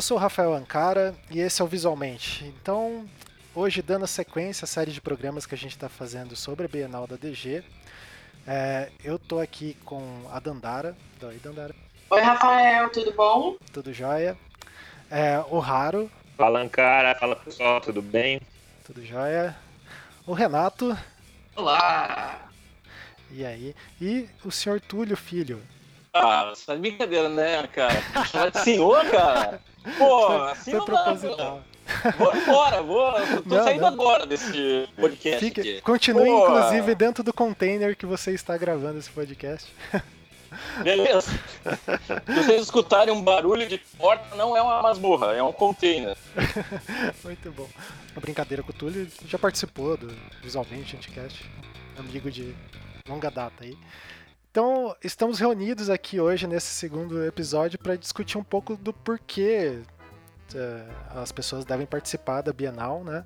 eu sou o Rafael Ancara e esse é o Visualmente. Então, hoje, dando sequência à série de programas que a gente está fazendo sobre a Bienal da DG, é, eu tô aqui com a Dandara. Oi, Dandara. Oi, Rafael, tudo bom? Tudo jóia. É, o Raro. Fala, Ancara. Fala, pessoal, tudo bem? Tudo jóia. O Renato. Olá! E aí? E o senhor Túlio Filho. Ah, você tá de brincadeira, né, cara? Chamar de senhor, cara? Pô, assim Foi não proposital. dá, Vou embora, vou. Tô Não, saindo não. agora desse podcast Fique- aqui. continue, Pô, inclusive, dentro do container que você está gravando esse podcast. Beleza. Se vocês escutarem um barulho de porta, não é uma masmorra, é um container. Muito bom. Uma brincadeira com o Túlio, já participou do Visualmente Anticast, amigo de longa data aí. Então, estamos reunidos aqui hoje nesse segundo episódio para discutir um pouco do porquê eh, as pessoas devem participar da Bienal, né?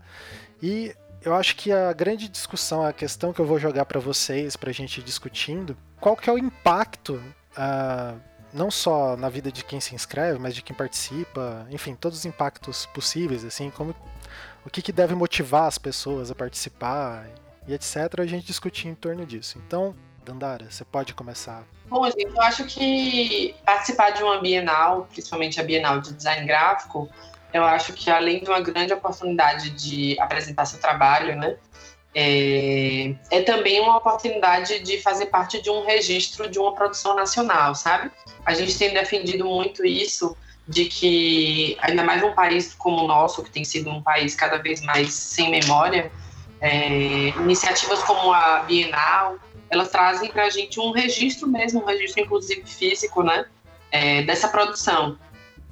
E eu acho que a grande discussão, a questão que eu vou jogar para vocês, para a gente discutindo, qual que é o impacto, ah, não só na vida de quem se inscreve, mas de quem participa, enfim, todos os impactos possíveis, assim, como o que, que deve motivar as pessoas a participar e etc. A gente discutir em torno disso. Então, Dandara, você pode começar. Bom, gente, eu acho que participar de uma Bienal, principalmente a Bienal de Design Gráfico, eu acho que além de uma grande oportunidade de apresentar seu trabalho, né, é, é também uma oportunidade de fazer parte de um registro de uma produção nacional, sabe? A gente tem defendido muito isso de que, ainda mais num país como o nosso, que tem sido um país cada vez mais sem memória, é, iniciativas como a Bienal, elas trazem para a gente um registro mesmo, um registro inclusive físico, né, é, dessa produção.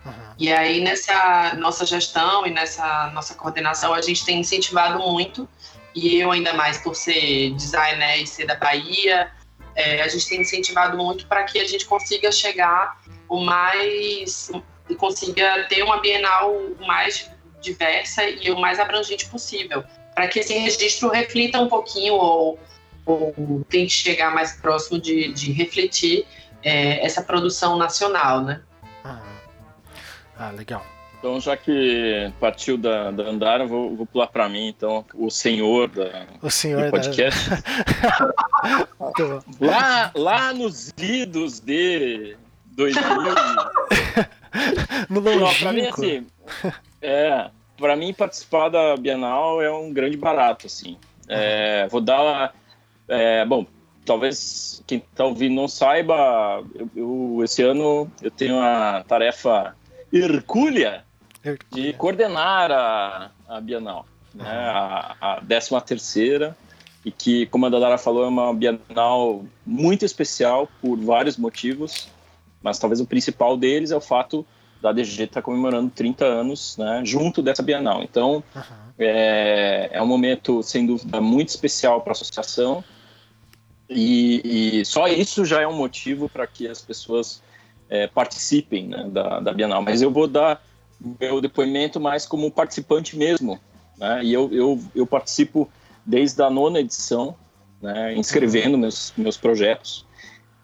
Uhum. E aí nessa nossa gestão e nessa nossa coordenação a gente tem incentivado muito e eu ainda mais por ser designer e ser da Bahia, é, a gente tem incentivado muito para que a gente consiga chegar o mais consiga ter uma Bienal mais diversa e o mais abrangente possível, para que esse registro reflita um pouquinho ou, ou tente chegar mais próximo de, de refletir é, essa produção nacional, né? Uhum. Ah, legal. Então, já que partiu da, da Andara, vou, vou pular pra mim, então, o senhor da, O senhor do podcast. da... Lá, lá nos idos de 2000, No pra mim, assim, é, pra mim participar da Bienal é um grande barato, assim. É, vou dar, é, bom, talvez quem tá ouvindo não saiba, eu, eu- esse ano eu tenho a tarefa hercúlea de coordenar a, a Bienal, né, a, a 13 terceira, e que, como a Dadara falou, é uma Bienal muito especial por vários motivos, mas talvez o principal deles é o fato da DG estar comemorando 30 anos né, junto dessa Bienal. Então, Uhum. é, é um momento, sem dúvida, muito especial para a associação, e, e só isso já é um motivo para que as pessoas é, participem né, da, da Bienal. Mas eu vou dar meu depoimento mais como participante mesmo, né, e eu, eu, eu participo desde a nona edição, né, inscrevendo meus, meus projetos.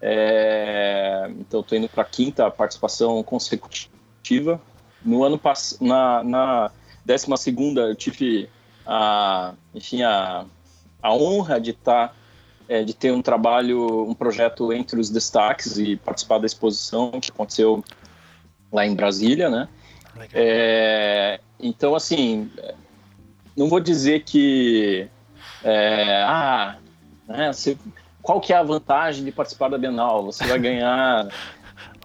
É, então, estou indo para a quinta participação consecutiva. No ano na, na décima segunda, eu tive a, enfim, a, a honra de estar é, de ter um trabalho, um projeto entre os destaques e participar da exposição que aconteceu lá em Brasília, né? É, então, assim, não vou dizer que é, ah, né, você- qual que é a vantagem de participar da Bienal? Você vai ganhar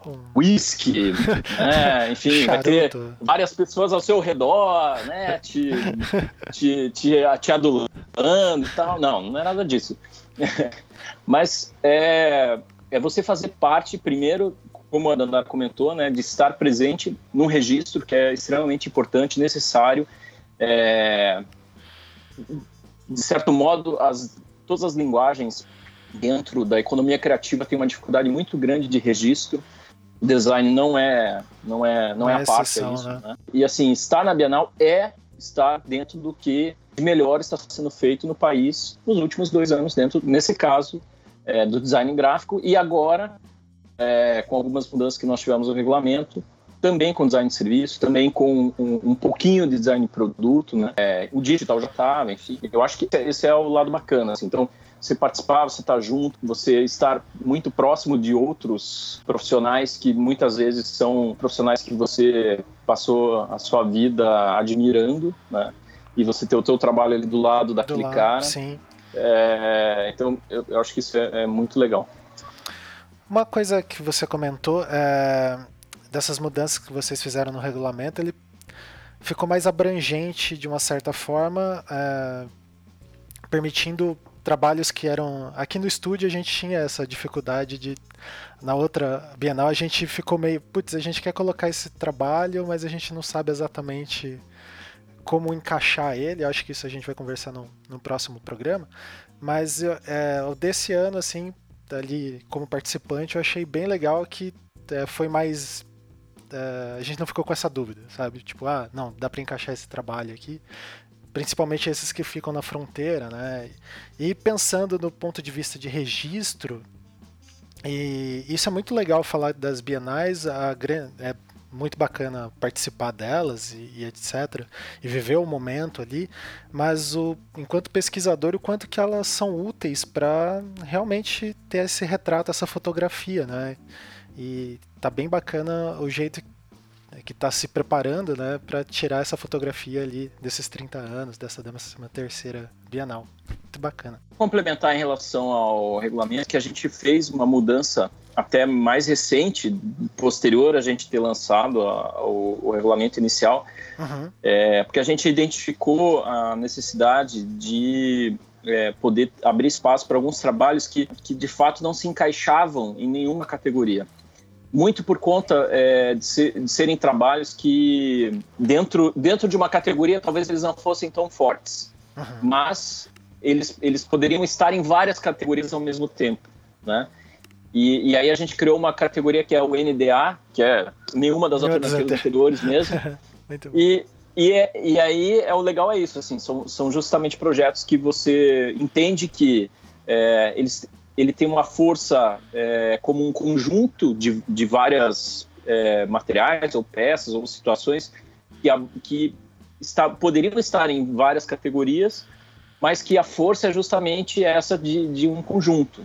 whisky, né, enfim, vai ter charuto. várias pessoas ao seu redor, né, te, te, te, te adulando e tal. Não, não é nada disso. Mas é, é você fazer parte, primeiro, como a Dandara comentou, né, de estar presente num registro que é extremamente importante, necessário. É, de certo modo, as, todas as linguagens dentro da economia criativa têm uma dificuldade muito grande de registro. O design não é não é não, é, Não é a parte exceção, disso, né? né? E assim, estar na Bienal é estar dentro do que de melhor está sendo feito no país nos últimos dois anos, dentro, nesse caso, é, do design gráfico, e agora, é, com algumas mudanças que nós tivemos no regulamento, também com design de serviço, também com um, um pouquinho de design de produto, né? É, o digital já estava, enfim. Eu acho que esse é o lado bacana, assim. Então, você participar, você estar tá junto, você estar muito próximo de outros profissionais que muitas vezes são profissionais que você passou a sua vida admirando, né? E você ter o seu trabalho ali do lado daquele do lado, cara. Sim. É, então, eu, eu, acho que isso é, é, muito legal. Uma coisa que você comentou é, dessas mudanças que vocês fizeram no regulamento, ele ficou mais abrangente de uma certa forma, é, permitindo trabalhos que eram. Aqui no estúdio a gente tinha essa dificuldade de. Na outra Bienal a gente ficou meio. Putz, a gente quer colocar esse trabalho, mas a gente não sabe exatamente como encaixar ele. Acho que isso a gente vai conversar no, no próximo programa. Mas é, desse ano, assim, ali como participante, eu achei bem legal que é, foi mais. É, a gente não ficou com essa dúvida, sabe? Tipo, ah, não, dá para encaixar esse trabalho aqui principalmente esses que ficam na fronteira, né? E pensando no ponto de vista de registro, e isso é muito legal falar das bienais, a, é muito bacana participar delas e, e, etc. E viver o momento ali, mas o, enquanto pesquisador, o quanto que elas são úteis para realmente ter esse retrato, essa fotografia, né? E tá bem bacana o jeito que está se preparando né, para tirar essa fotografia ali desses 30 anos, dessa 13 terceira Bienal. Muito bacana. Complementar em relação ao regulamento, que a gente fez uma mudança até mais recente, posterior a gente ter lançado a, o, o, regulamento inicial, uhum. é, porque a gente identificou a necessidade de é, poder abrir espaço para alguns trabalhos que, que de fato não se encaixavam em nenhuma categoria muito por conta é, de, ser, de, serem trabalhos que, dentro, dentro de uma categoria, talvez eles não fossem tão fortes, uhum. mas eles, eles poderiam estar em várias categorias ao mesmo tempo, né? E, e, aí a gente criou uma categoria que é o NDA, que é nenhuma das alternativas anteriores mesmo. e, e, é, e aí é o legal é isso, assim, são, são justamente projetos que você entende que é, eles ele tem uma força é, como um conjunto de, de várias é, materiais ou peças ou situações que, a, que está, poderiam estar em várias categorias, mas que a força é justamente essa de, de um conjunto.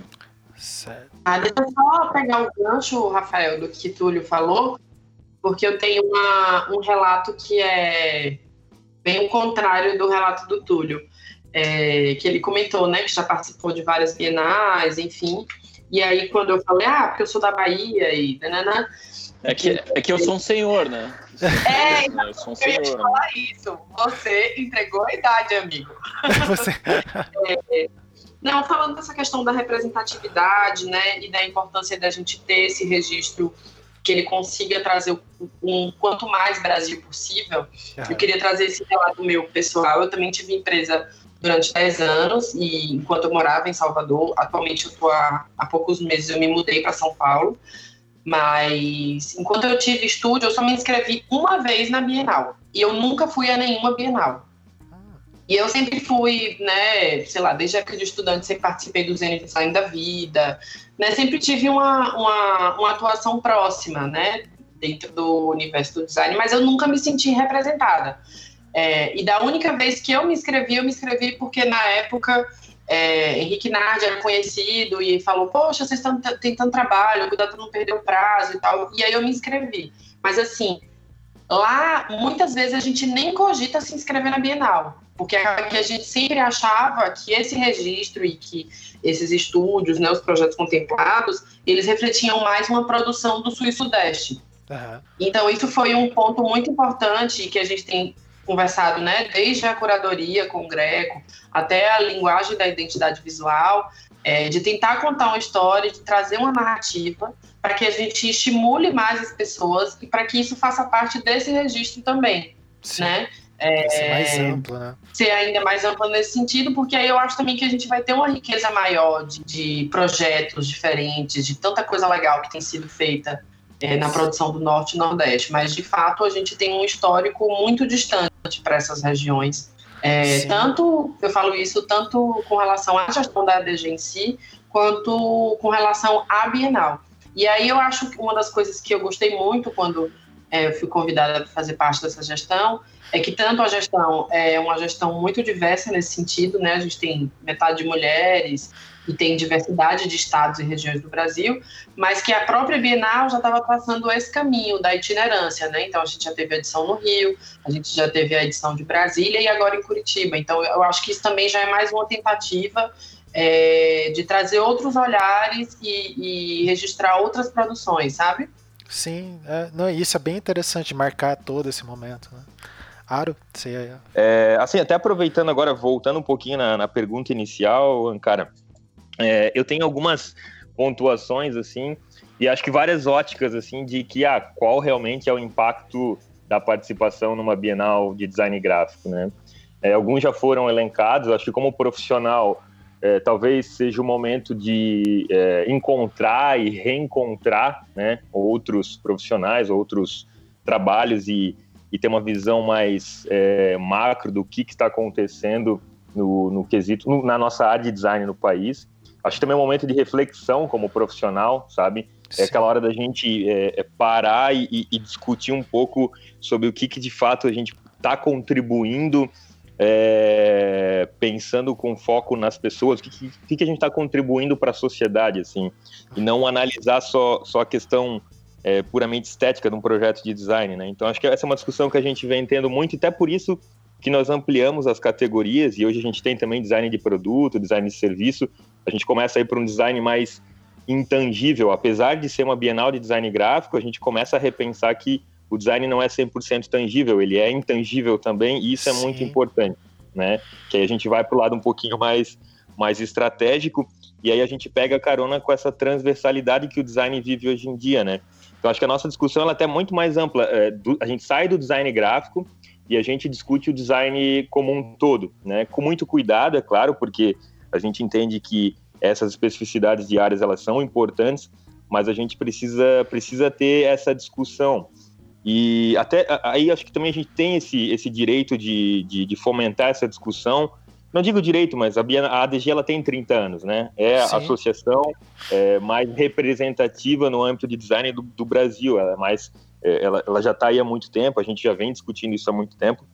Certo. Ah, deixa eu só pegar o gancho, Rafael, do que Túlio falou, porque eu tenho uma, um relato que é bem o contrário do relato do Túlio é, que ele comentou, né, que já participou de várias bienais, enfim. E aí, quando eu falei, ah, porque eu sou da Bahia e. É que, é que eu sou um senhor, né? É, eu sou um senhor. Eu ia te né? falar isso. Você entregou a idade, amigo. Você... É, não, falando dessa questão da representatividade, né, e da importância da gente ter esse registro que ele consiga trazer um quanto mais Brasil possível. Eu queria trazer esse relato meu pessoal. Eu também tive empresa durante 10 anos e enquanto eu morava em Salvador, atualmente eu tô há, há poucos meses eu me mudei para São Paulo, mas enquanto eu tive estúdio, eu só me inscrevi uma vez na Bienal e eu nunca fui a nenhuma Bienal. E eu sempre fui, né, sei lá, desde a época de estudante, sempre participei do Zenit Design da Vida, né, sempre tive uma, uma, uma atuação próxima, né, dentro do universo do design, mas eu nunca me senti representada. É, e da única vez que eu me inscrevi, eu me inscrevi porque na época é, Henrique Nardi era conhecido e falou: Poxa, vocês estão tentando trabalho, cuidado para não perder o prazo e tal. E aí eu me inscrevi. Mas assim, lá muitas vezes a gente nem cogita se inscrever na Bienal, porque a gente sempre achava que esse registro e que esses estúdios, né, os projetos contemplados, eles refletiam mais uma produção do Sul e Sudeste. Uhum. Então, isso foi um ponto muito importante que a gente tem conversado, né, desde a curadoria com o Greco até a linguagem da identidade visual, é, de tentar contar uma história, de trazer uma narrativa para que a gente estimule mais as pessoas e para que isso faça parte desse registro também, Sim. né? É, ser mais amplo, né? Ser ainda mais amplo nesse sentido, porque aí eu acho também que a gente vai ter uma riqueza maior de, de projetos diferentes, de tanta coisa legal que tem sido feita é, na produção do Norte e Nordeste, mas de fato a gente tem um histórico muito distante para essas regiões. É, tanto, eu falo isso tanto com relação à gestão da ADG em si, quanto com relação à Bienal. E aí eu acho que uma das coisas que eu gostei muito quando é, eu fui convidada para fazer parte dessa gestão, é que tanto a gestão é uma gestão muito diversa nesse sentido, né? A gente tem metade de mulheres e tem diversidade de estados e regiões do Brasil, mas que a própria Bienal já estava passando esse caminho da itinerância, né? Então a gente já teve a edição no Rio, a gente já teve a edição de Brasília e agora em Curitiba. Então eu acho que isso também já é mais uma tentativa é, de trazer outros olhares e, e registrar outras produções, sabe? Sim, é, não, isso é bem interessante, marcar todo esse momento. Né? Aro, você é, Assim, até aproveitando agora, voltando um pouquinho na, na pergunta inicial, cara, é, eu tenho algumas pontuações, assim, e acho que várias óticas, assim, de que, ah, qual realmente é o impacto da participação numa Bienal de design gráfico, né? É, alguns já foram elencados, acho que como profissional, é, talvez seja o momento de é, encontrar e reencontrar né, outros profissionais, outros trabalhos e, e ter uma visão mais é, macro do que está acontecendo no, no quesito, no, na nossa área de design no país. Acho que também é um momento de reflexão como profissional, sabe? É aquela hora da gente é, é parar e, e, discutir um pouco sobre o que, que de fato a gente está contribuindo é, pensando com foco nas pessoas, o que, que, que a gente está contribuindo para a sociedade, assim, e não analisar só, só a questão é, puramente estética de um projeto de design, né? Então acho que essa é uma discussão que a gente vem tendo muito, e até por isso que nós ampliamos as categorias, e hoje a gente tem também design de produto, design de serviço, a gente começa a ir para um design mais intangível, apesar de ser uma Bienal de design gráfico, a gente começa a repensar que o design não é 100% tangível, ele é intangível também, e isso é Sim. muito importante, né? Que aí a gente vai para o lado um pouquinho mais, mais estratégico, e aí a gente pega carona com essa transversalidade que o design vive hoje em dia, né? Então acho que a nossa discussão ela é até muito mais ampla. É, do, a gente sai do design gráfico e a gente discute o design como um todo, né? Com muito cuidado, é claro, porque a gente entende que essas especificidades de áreas elas são importantes, mas a gente precisa precisa ter essa discussão e até aí acho que também a gente tem esse, esse direito de, de, de fomentar essa discussão. Não digo direito, mas a, a ADG ela tem 30 anos, né? É Sim. a associação é, mais representativa no âmbito de design do, do Brasil. Ela, é mais, é, ela, ela já está aí há muito tempo, a gente já vem discutindo isso há muito tempo.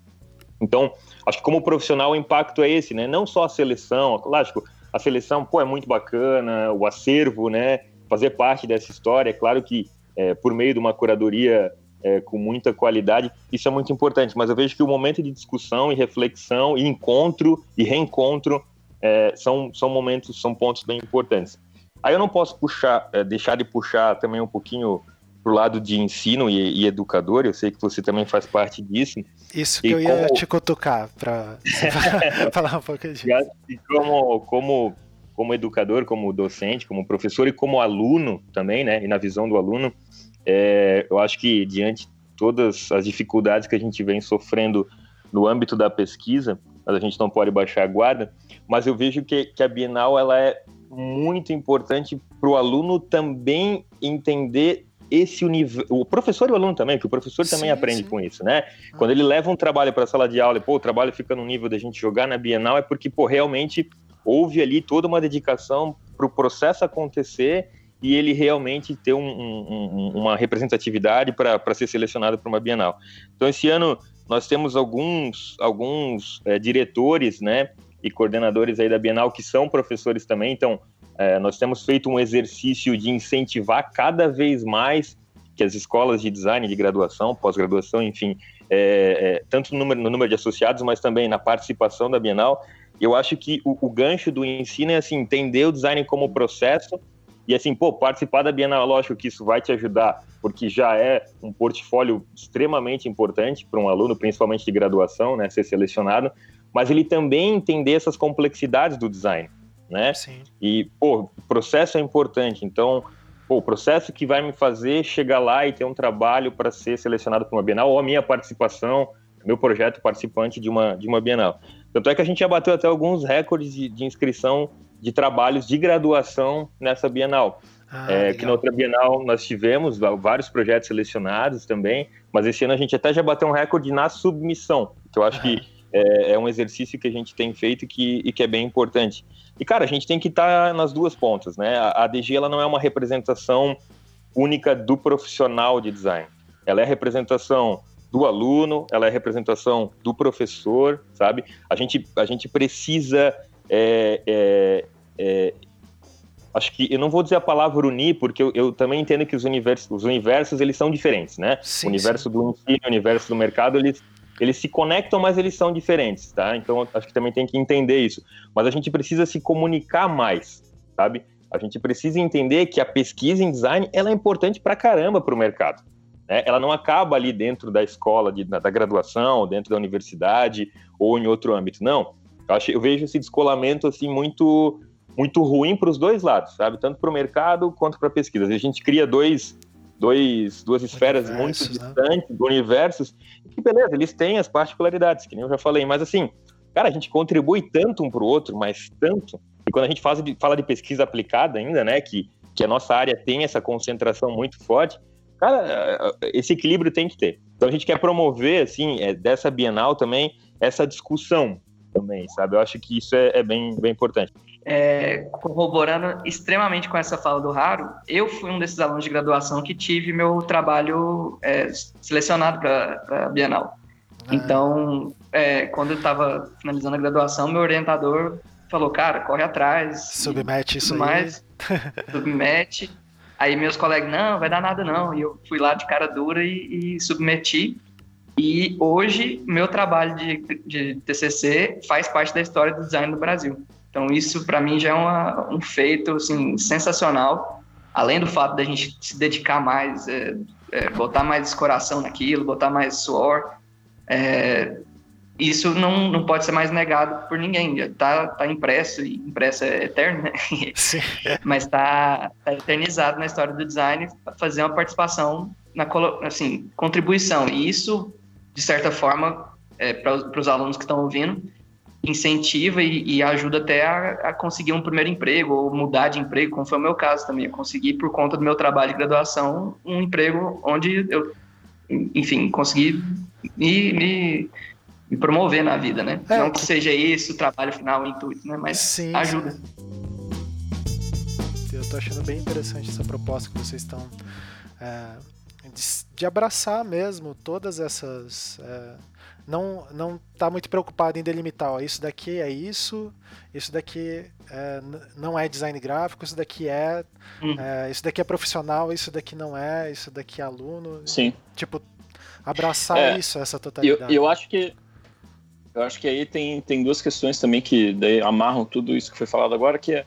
Então, acho que como profissional o impacto é esse, né? Não só a seleção, lógico, a seleção, pô, é muito bacana, o acervo, né? Fazer parte dessa história, é claro que é, por meio de uma curadoria é, com muita qualidade, isso é muito importante. Mas eu vejo que o momento de discussão e reflexão, e encontro e reencontro é, são, são momentos, são pontos bem importantes. Aí eu não posso puxar, é, deixar de puxar também um pouquinho para o lado de ensino e, e, educador, eu sei que você também faz parte disso. Isso que e eu ia te cutucar para falar um pouco disso. E como, como, como educador, como docente, como professor e como aluno também, né? E na visão do aluno, é, eu acho que diante de todas as dificuldades que a gente vem sofrendo no âmbito da pesquisa, mas a gente não pode baixar a guarda, mas eu vejo que, que a Bienal ela é muito importante para o aluno também entender esse nível, o professor e o aluno também, porque o professor também sim, aprende sim. com isso, né? Ah. Quando ele leva um trabalho para a sala de aula e, pô, o trabalho fica no nível da gente jogar na Bienal, é porque, pô, realmente houve ali toda uma dedicação para o processo acontecer e ele realmente ter um, um, uma representatividade para ser selecionado para uma Bienal. Então, esse ano nós temos alguns, alguns é, diretores né, e coordenadores aí da Bienal que são professores também, então é, nós temos feito um exercício de incentivar cada vez mais que as escolas de design de graduação, pós-graduação, enfim, é, é, tanto no número, no número de associados, mas também na participação da Bienal. Eu acho que o, o gancho do ensino é assim, entender o design como processo e assim, pô, participar da Bienal, lógico que isso vai te ajudar, porque já é um portfólio extremamente importante para um aluno, principalmente de graduação, né, ser selecionado, mas ele também entender essas complexidades do design, né? Sim. E, pô, o processo é importante, então, pô, o processo que vai me fazer chegar lá e ter um trabalho para ser selecionado para uma Bienal, ou a minha participação, meu projeto participante de uma, de uma Bienal. Tanto é que a gente já bateu até alguns recordes de, de inscrição de trabalhos de graduação nessa Bienal. Ah, é, que na outra Bienal nós tivemos vários projetos selecionados também, mas esse ano a gente até já bateu um recorde na submissão, que eu acho que é, é, um exercício que a gente tem feito que, e que é bem importante. E, cara, a gente tem que estar tá nas duas pontas, né? A ADG ela não é uma representação única do profissional de design. ela é representação do aluno, ela é representação do professor, sabe? A gente, a gente precisa é, é, é, acho que eu não vou dizer a palavra unir, porque eu, eu também entendo que os universos, os universos eles são diferentes, né? Sim, o universo sim. do ensino, o universo do mercado, eles, eles se conectam, mas eles são diferentes, tá? Então acho que também tem que entender isso. Mas a gente precisa se comunicar mais, sabe? A gente precisa entender que a pesquisa em design ela é importante para caramba para o mercado. Né? Ela não acaba ali dentro da escola, de, da graduação, dentro da universidade ou em outro âmbito. Não. Eu, acho, eu vejo esse descolamento assim muito muito ruim para os dois lados, sabe? Tanto para o mercado quanto para a pesquisa. A gente cria dois, dois, duas esferas muito né? distantes, universos, que beleza, eles têm as particularidades, que nem eu já falei, mas assim, cara, a gente contribui tanto um para o outro, mas tanto, e quando a gente faz, fala de pesquisa aplicada ainda, né, que, que a nossa área tem essa concentração muito forte, cara, esse equilíbrio tem que ter. Então a gente quer promover, assim, é, dessa Bienal também, essa discussão também, sabe? Eu acho que isso é, é bem, bem importante é, corroborando extremamente com essa fala do Raro, eu fui um desses alunos de graduação que tive meu trabalho é, selecionado para a Bienal. Ah. Então, é, quando eu estava finalizando a graduação, meu orientador falou, cara, corre atrás. Submete isso mais, submete. Aí meus colegas, não, vai dar nada não. E eu fui lá de cara dura e, e submeti. E hoje, meu trabalho de, de TCC faz parte da história do design do Brasil. Então, isso para mim já é uma, um feito assim, sensacional. Além do fato da gente se dedicar mais, é, é, botar mais coração naquilo, botar mais suor, é, isso não, não pode ser mais negado por ninguém. Está tá impresso, e impresso é eterno, né? Mas está tá eternizado na história do design fazer uma participação na assim, contribuição. E isso, de certa forma, é, para os alunos que estão ouvindo, incentiva e, e ajuda até a, a, conseguir um primeiro emprego ou mudar de emprego, como foi o meu caso também. Eu consegui, por conta do meu trabalho de graduação, um emprego onde eu, enfim, consegui me, me, me promover na vida, né? É. Não que seja esse o trabalho final, o intuito, né? Mas sim, ajuda. Eu tô achando bem interessante essa proposta que vocês estão... É, de, abraçar mesmo todas essas... É, não não está muito preocupado em delimitar, ó, isso daqui é isso, isso daqui é, não é design gráfico, isso daqui é, hum. é, isso daqui é profissional, isso daqui não é, isso daqui é aluno. Sim. Tipo, abraçar é, isso, essa totalidade. Eu, eu acho que eu acho que aí tem, tem duas questões também que amarram tudo isso que foi falado agora, que é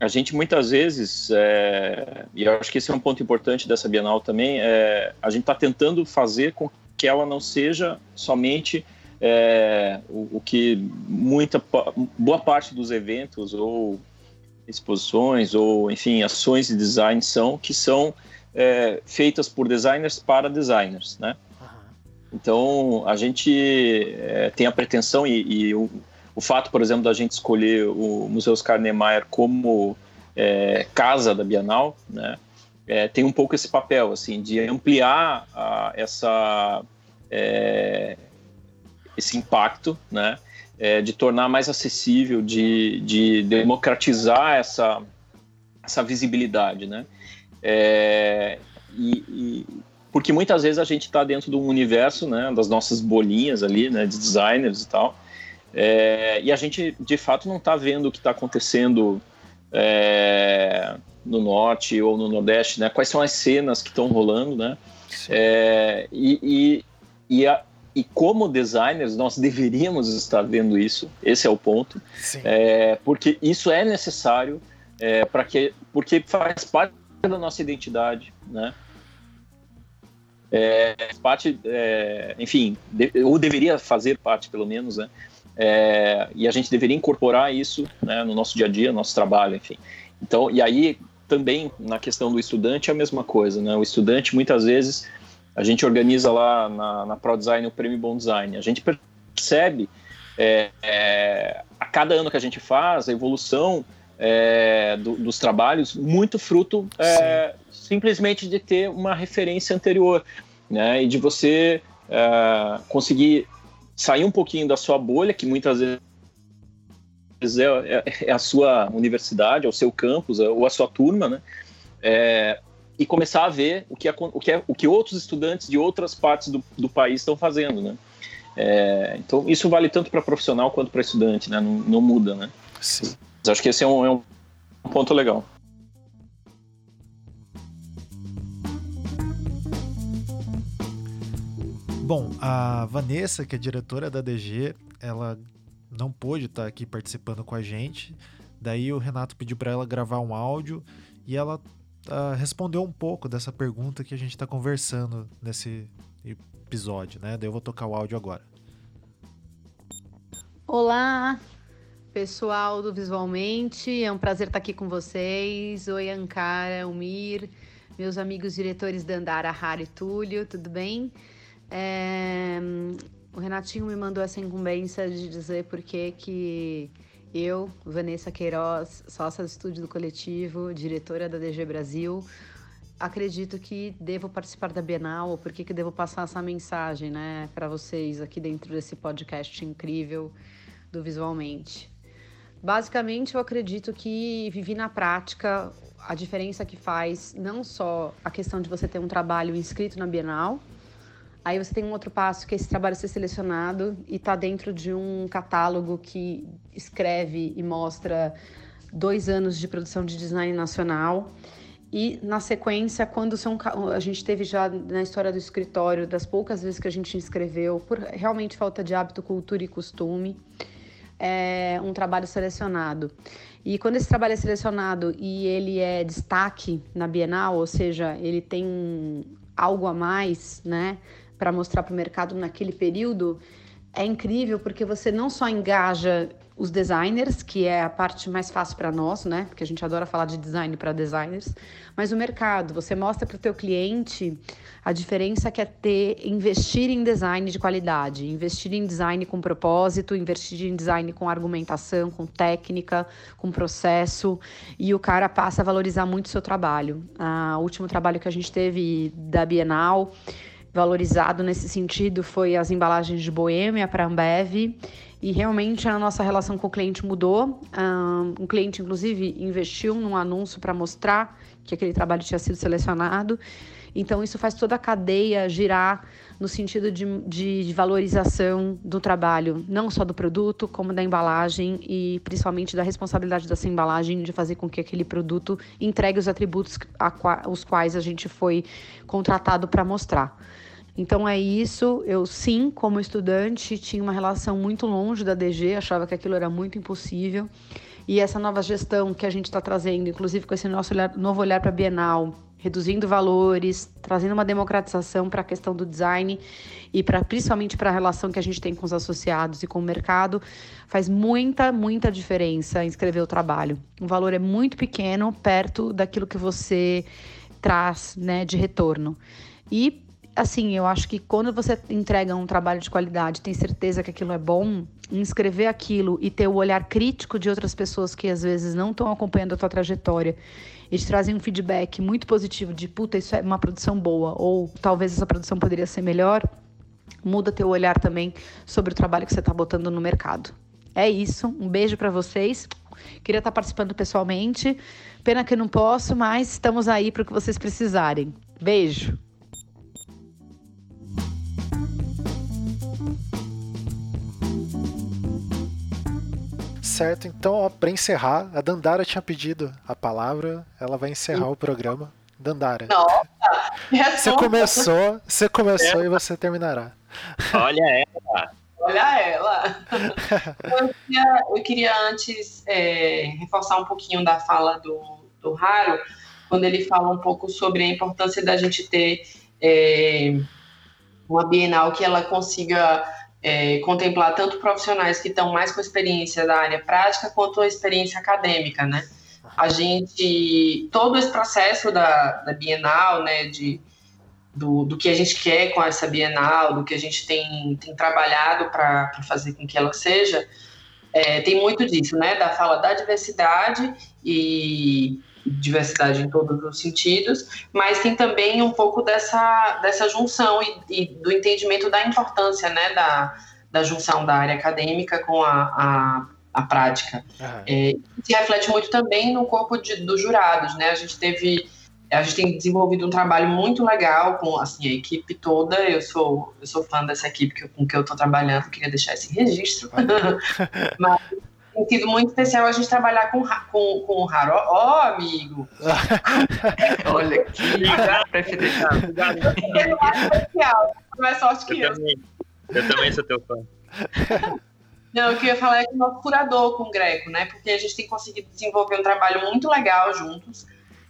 a gente muitas vezes, é, e eu acho que esse é um ponto importante dessa Bienal também, é, a gente está tentando fazer com que ela não seja somente é, o, o, que muita boa parte dos eventos ou exposições ou enfim ações de design são que são é, feitas por designers para designers, né? Então a gente é, tem a pretensão e, e o, fato, por exemplo, da gente escolher o Museu Oscar Niemeyer como é, casa da Bienal, né? é, tem um pouco esse papel, assim, de ampliar a, essa, é, esse impacto, né? É, de tornar mais acessível, de, de democratizar essa, essa visibilidade, né? É, e, e, porque muitas vezes a gente está dentro de um universo, né, das nossas bolinhas ali, né, de designers e tal, é, e a gente de fato não está vendo o que está acontecendo é, no norte ou no nordeste, né? Quais são as cenas que estão rolando, né? É, e, e, e, a, e, como designers nós deveríamos estar vendo isso. Esse é o ponto, é, porque isso é necessário é, para que porque faz parte da nossa identidade, né? É, parte, é, enfim, de, ou deveria fazer parte pelo menos, né? É, e a gente deveria incorporar isso né, no nosso dia a dia, no nosso trabalho, enfim. Então, e aí também na questão do estudante é a mesma coisa, né? O estudante muitas vezes a gente organiza lá na, na ProDesign o Prêmio Bom Design. A gente percebe é, é, a cada ano que a gente faz a evolução é, do, dos trabalhos muito fruto é, simplesmente de ter uma referência anterior, né? E de você é, conseguir sair um pouquinho da sua bolha, que muitas vezes é, é, é, a sua universidade, é o seu campus, é, ou a sua turma, né? É, e começar a ver o que, o que, é, o que outros estudantes de outras partes do, do país estão fazendo, né? É, então, isso vale tanto para profissional quanto para estudante, né? Não, não, muda, né? Sim. Mas acho que esse é um, é um ponto legal. Bom, a Vanessa, que é diretora da DG, ela não pôde estar aqui participando com a gente. Daí o Renato pediu para ela gravar um áudio e ela uh, respondeu um pouco dessa pergunta que a gente está conversando nesse episódio, né? Daí eu vou tocar o áudio agora. Olá, pessoal do Visualmente, é um prazer estar aqui com vocês. Oi, Ankara, Umir, meus amigos diretores da Andara, Rara e Túlio, tudo bem? É... O Renatinho me mandou essa incumbência de dizer por que que eu, Vanessa Queiroz, sócia do estúdio do coletivo, diretora da DG Brasil, acredito que devo participar da Bienal, ou por que devo passar essa mensagem né, para vocês aqui dentro desse podcast incrível do Visualmente. Basicamente, eu acredito que vivi na prática a diferença que faz não só a questão de você ter um trabalho inscrito na Bienal, Aí você tem um outro passo que é esse trabalho ser selecionado e tá dentro de um catálogo que escreve e mostra dois anos de produção de design nacional. E na sequência, quando são, a gente teve já na história do escritório, das poucas vezes que a gente inscreveu, por realmente falta de hábito, cultura e costume, é um trabalho selecionado. E quando esse trabalho é selecionado e ele é destaque na Bienal, ou seja, ele tem algo a mais, né? Para mostrar para o mercado naquele período é incrível porque você não só engaja os designers, que é a parte mais fácil para nós, né? Porque a gente adora falar de design para designers, mas o mercado, você mostra para o teu cliente a diferença que é ter investir em design de qualidade, investir em design com propósito, investir em design com argumentação, com técnica, com processo, e o cara passa a valorizar muito o seu trabalho. Ah, o último trabalho que a gente teve da Bienal valorizado nesse sentido foi as embalagens de Boêmia para Ambev. E realmente a nossa relação com o cliente mudou. Um cliente, inclusive, investiu num anúncio para mostrar que aquele trabalho tinha sido selecionado. Então, isso faz toda a cadeia girar no sentido de, de, valorização do trabalho, não só do produto, como da embalagem e principalmente da responsabilidade dessa embalagem de fazer com que aquele produto entregue os atributos a, os quais a gente foi contratado para mostrar. Então é isso. Eu sim, como estudante, tinha uma relação muito longe da DG, achava que aquilo era muito impossível. E essa nova gestão que a gente está trazendo, inclusive com esse nosso olhar, novo olhar para a Bienal, reduzindo valores, trazendo uma democratização para a questão do design e para principalmente para a relação que a gente tem com os associados e com o mercado, faz muita, muita diferença inscrever o trabalho. O valor é muito pequeno perto daquilo que você traz, né, de retorno. E assim, eu acho que quando você entrega um trabalho de qualidade, tem certeza que aquilo é bom, inscrever aquilo e ter o olhar crítico de outras pessoas que às vezes não estão acompanhando a tua trajetória e te trazem um feedback muito positivo de puta, isso é uma produção boa, ou talvez essa produção poderia ser melhor, muda teu olhar também sobre o trabalho que você está botando no mercado. É isso, um beijo para vocês. Queria estar participando pessoalmente. Pena que eu não posso, mas estamos aí para o que vocês precisarem. Beijo. Certo. Então, para encerrar, a Dandara tinha pedido a palavra, ela vai encerrar Sim. o programa. Dandara. Nossa, você começou, você começou é. e você terminará. Olha ela. Olha ela. eu, queria, eu queria antes é, reforçar um pouquinho da fala do, do Raro, quando ele fala um pouco sobre a importância da gente ter é, uma Bienal que ela consiga é, contemplar tanto profissionais que estão mais com experiência da área prática quanto a experiência acadêmica, né? A gente, todo esse processo da, da Bienal, né, de, do, do que a gente quer com essa Bienal, do que a gente tem, tem trabalhado para fazer com que ela seja, é, tem muito disso, né, da fala da diversidade e diversidade em todos os sentidos, mas tem também um pouco dessa, dessa junção e, e do entendimento da importância né, da, da junção da área acadêmica com a, a, a prática. Uhum. É, se reflete muito também no corpo de, dos jurados. Né? A gente teve A gente tem desenvolvido um trabalho muito legal com assim, a equipe toda. Eu sou, eu sou fã dessa equipe que, com que eu estou trabalhando, queria deixar esse registro. Mas tem sido muito especial a gente trabalhar com, com, com o Raro. Ó, oh, amigo! Olha que. Ele é especial, mais sorte que eu. Eu, eu também sou teu fã. Não, o que eu ia falar é com o nosso curador, com o Greco, né? Porque a gente tem conseguido desenvolver um trabalho muito legal juntos.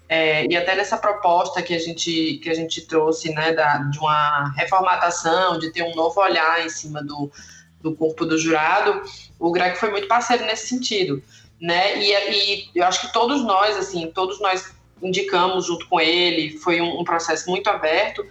É, e até nessa proposta que a gente, que a gente trouxe, né, da, de uma reformatação, de ter um novo olhar em cima do, do corpo do jurado, o Greco foi muito parceiro nesse sentido, né? E, e eu acho que todos nós, assim, todos nós indicamos junto com ele, foi um, um processo muito aberto.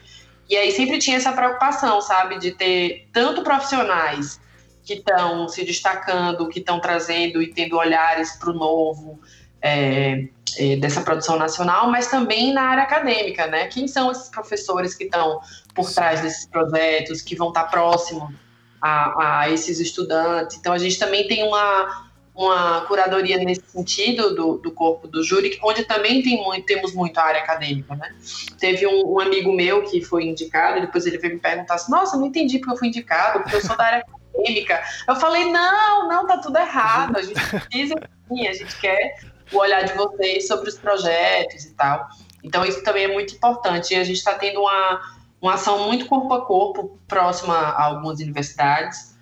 E aí sempre tinha essa preocupação, sabe, de ter tanto profissionais que estão se destacando, que estão trazendo e tendo olhares para o novo é, é, dessa produção nacional, mas também na área acadêmica, né? Quem são esses professores que estão por trás desses projetos, que vão estar próximo a, a esses estudantes? Então, a gente também tem uma, uma curadoria nesse sentido do, do corpo do júri, onde também tem muito, temos muito a área acadêmica, né? Teve um, um, amigo meu que foi indicado, depois ele veio me perguntar assim, nossa, não entendi porque eu fui indicado, porque eu sou da área acadêmica. Eu falei, não, não, tá tudo errado, a gente precisa sim, a gente quer o olhar de vocês sobre os projetos e tal. Então isso também é muito importante, e a gente está tendo uma, uma ação muito corpo a corpo, próxima a algumas universidades,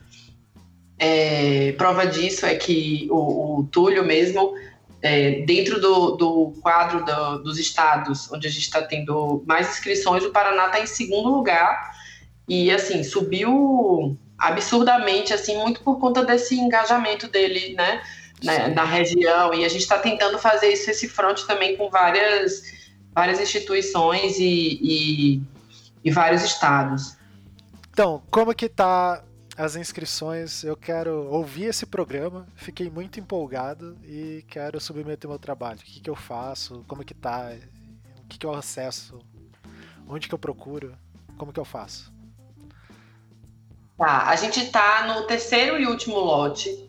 é, prova disso é que o, o Túlio mesmo, é, dentro do, do quadro do, dos estados onde a gente está tendo mais inscrições, o Paraná está em segundo lugar. E assim subiu absurdamente, assim muito por conta desse engajamento dele, né, né na região. E a gente está tentando fazer isso esse front também com várias várias instituições e, e, e vários estados. Então, como que tá as inscrições. Eu quero ouvir esse programa, fiquei muito empolgado e quero submeter meu trabalho. O que, que eu faço? Como que tá? O que, que eu acesso? Onde que eu procuro? Como que eu faço? Tá, a gente está no terceiro e último lote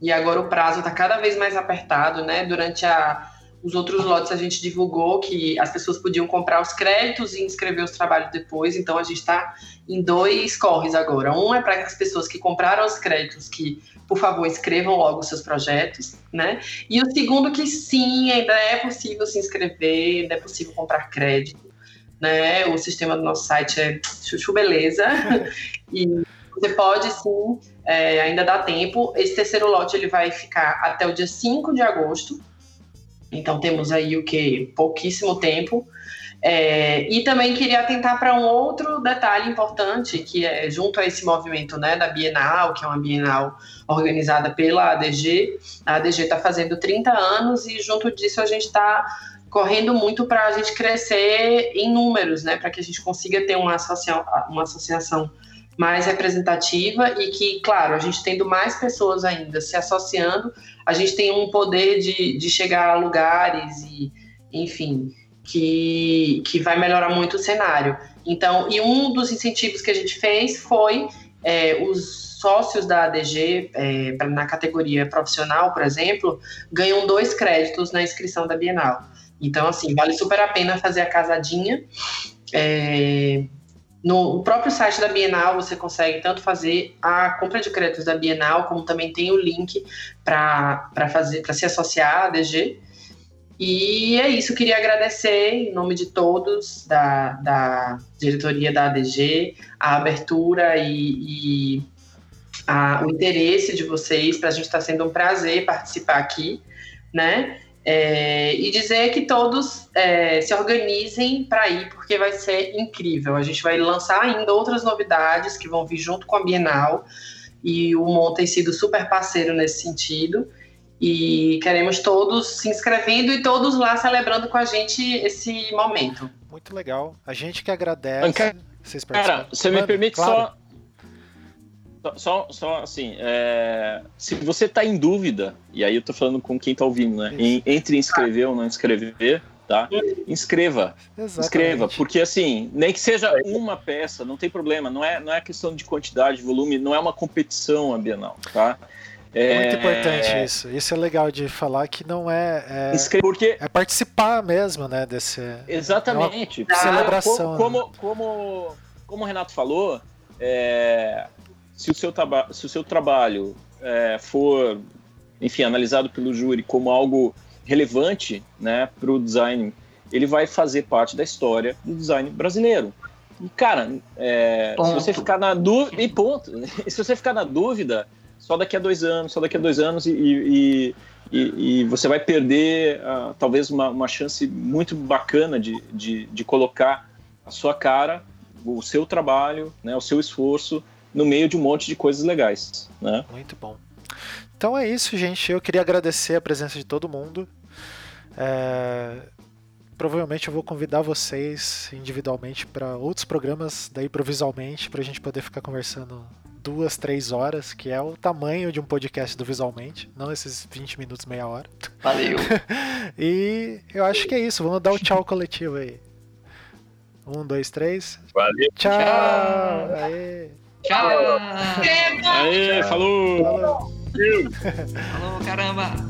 e agora o prazo está cada vez mais apertado, né? Durante a, os outros lotes a gente divulgou que as pessoas podiam comprar os créditos e inscrever os trabalhos depois, então a gente está em dois corres agora. Um é para as pessoas que compraram os créditos que, por favor, escrevam logo os seus projetos, né? E o segundo que sim, ainda é possível se inscrever, ainda é possível comprar crédito, né? O sistema do nosso site é chuchu beleza e você pode sim, é, ainda dá tempo. Esse terceiro lote ele vai ficar até o dia 5 de agosto, então temos aí o que? Pouquíssimo tempo. É, e também queria atentar para um outro detalhe importante, que é junto a esse movimento né, da Bienal, que é uma Bienal organizada pela ADG. A ADG está fazendo 30 anos e junto disso a gente está correndo muito para a gente crescer em números, né, para que a gente consiga ter uma, uma associação mais representativa e que, claro, a gente tendo mais pessoas ainda se associando, a gente tem um poder de, de chegar a lugares e, enfim, que, que vai melhorar muito o cenário. Então, e um dos incentivos que a gente fez foi é, os sócios da ADG, é, na categoria profissional, por exemplo, ganham dois créditos na inscrição da Bienal. Então, assim, vale super a pena fazer a casadinha. É, no próprio site da Bienal você consegue tanto fazer a compra de créditos da Bienal, como também tem o link para fazer para se associar à ADG. E é isso, queria agradecer em nome de todos da, da diretoria da ADG a abertura e, e a, o interesse de vocês. Para a gente está sendo um prazer participar aqui, né? É, e dizer que todos é, se organizem para ir, porque vai ser incrível. A gente vai lançar ainda outras novidades que vão vir junto com a Bienal, e o Mon tem sido super parceiro nesse sentido. E queremos todos se inscrevendo e todos lá celebrando com a gente esse momento. Muito legal. A gente que agradece. Anca... Vocês Cara, você me permite claro. só só, só assim, é, se você está em dúvida, e aí eu estou falando com quem está ouvindo, né? Em, entre inscrever ou não inscrever, tá? Inscreva. Exatamente. Inscreva, porque assim, nem que seja uma peça, não tem problema, não é, não é questão de quantidade, volume, não é uma competição a Bienal, tá? É, Muito importante isso. Isso é legal de falar que não é. É, Porque é participar mesmo, né? Desse. Exatamente. É celebração, Como, como, como, como o Renato falou, é, se, o seu se o seu trabalho é, for, enfim, analisado pelo júri como algo relevante né, para o design, ele vai fazer parte da história do design brasileiro. E, cara, é, se você ficar na dúvida. E ponto. E se você ficar na dúvida, só daqui a dois anos, só daqui a dois anos, e, e, e- e você vai perder ah, talvez uma, uma chance muito bacana de, de, de colocar a sua cara, o seu trabalho, né, o seu esforço no meio de um monte de coisas legais. Né? Muito bom. Então é isso, gente. Eu queria agradecer a presença de todo mundo. É, Provavelmente eu vou convidar vocês individualmente para outros programas daí provisionalmente para a gente poder ficar conversando duas, três horas, que é o tamanho de um podcast do Visualmente, não esses 20 minutos, meia hora. Valeu. E eu acho que é isso. Vamos dar o tchau coletivo aí. Um, dois, três. Valeu. Tchau! Tchau. Tchau. Aê, falou! Falou. Falou, caramba.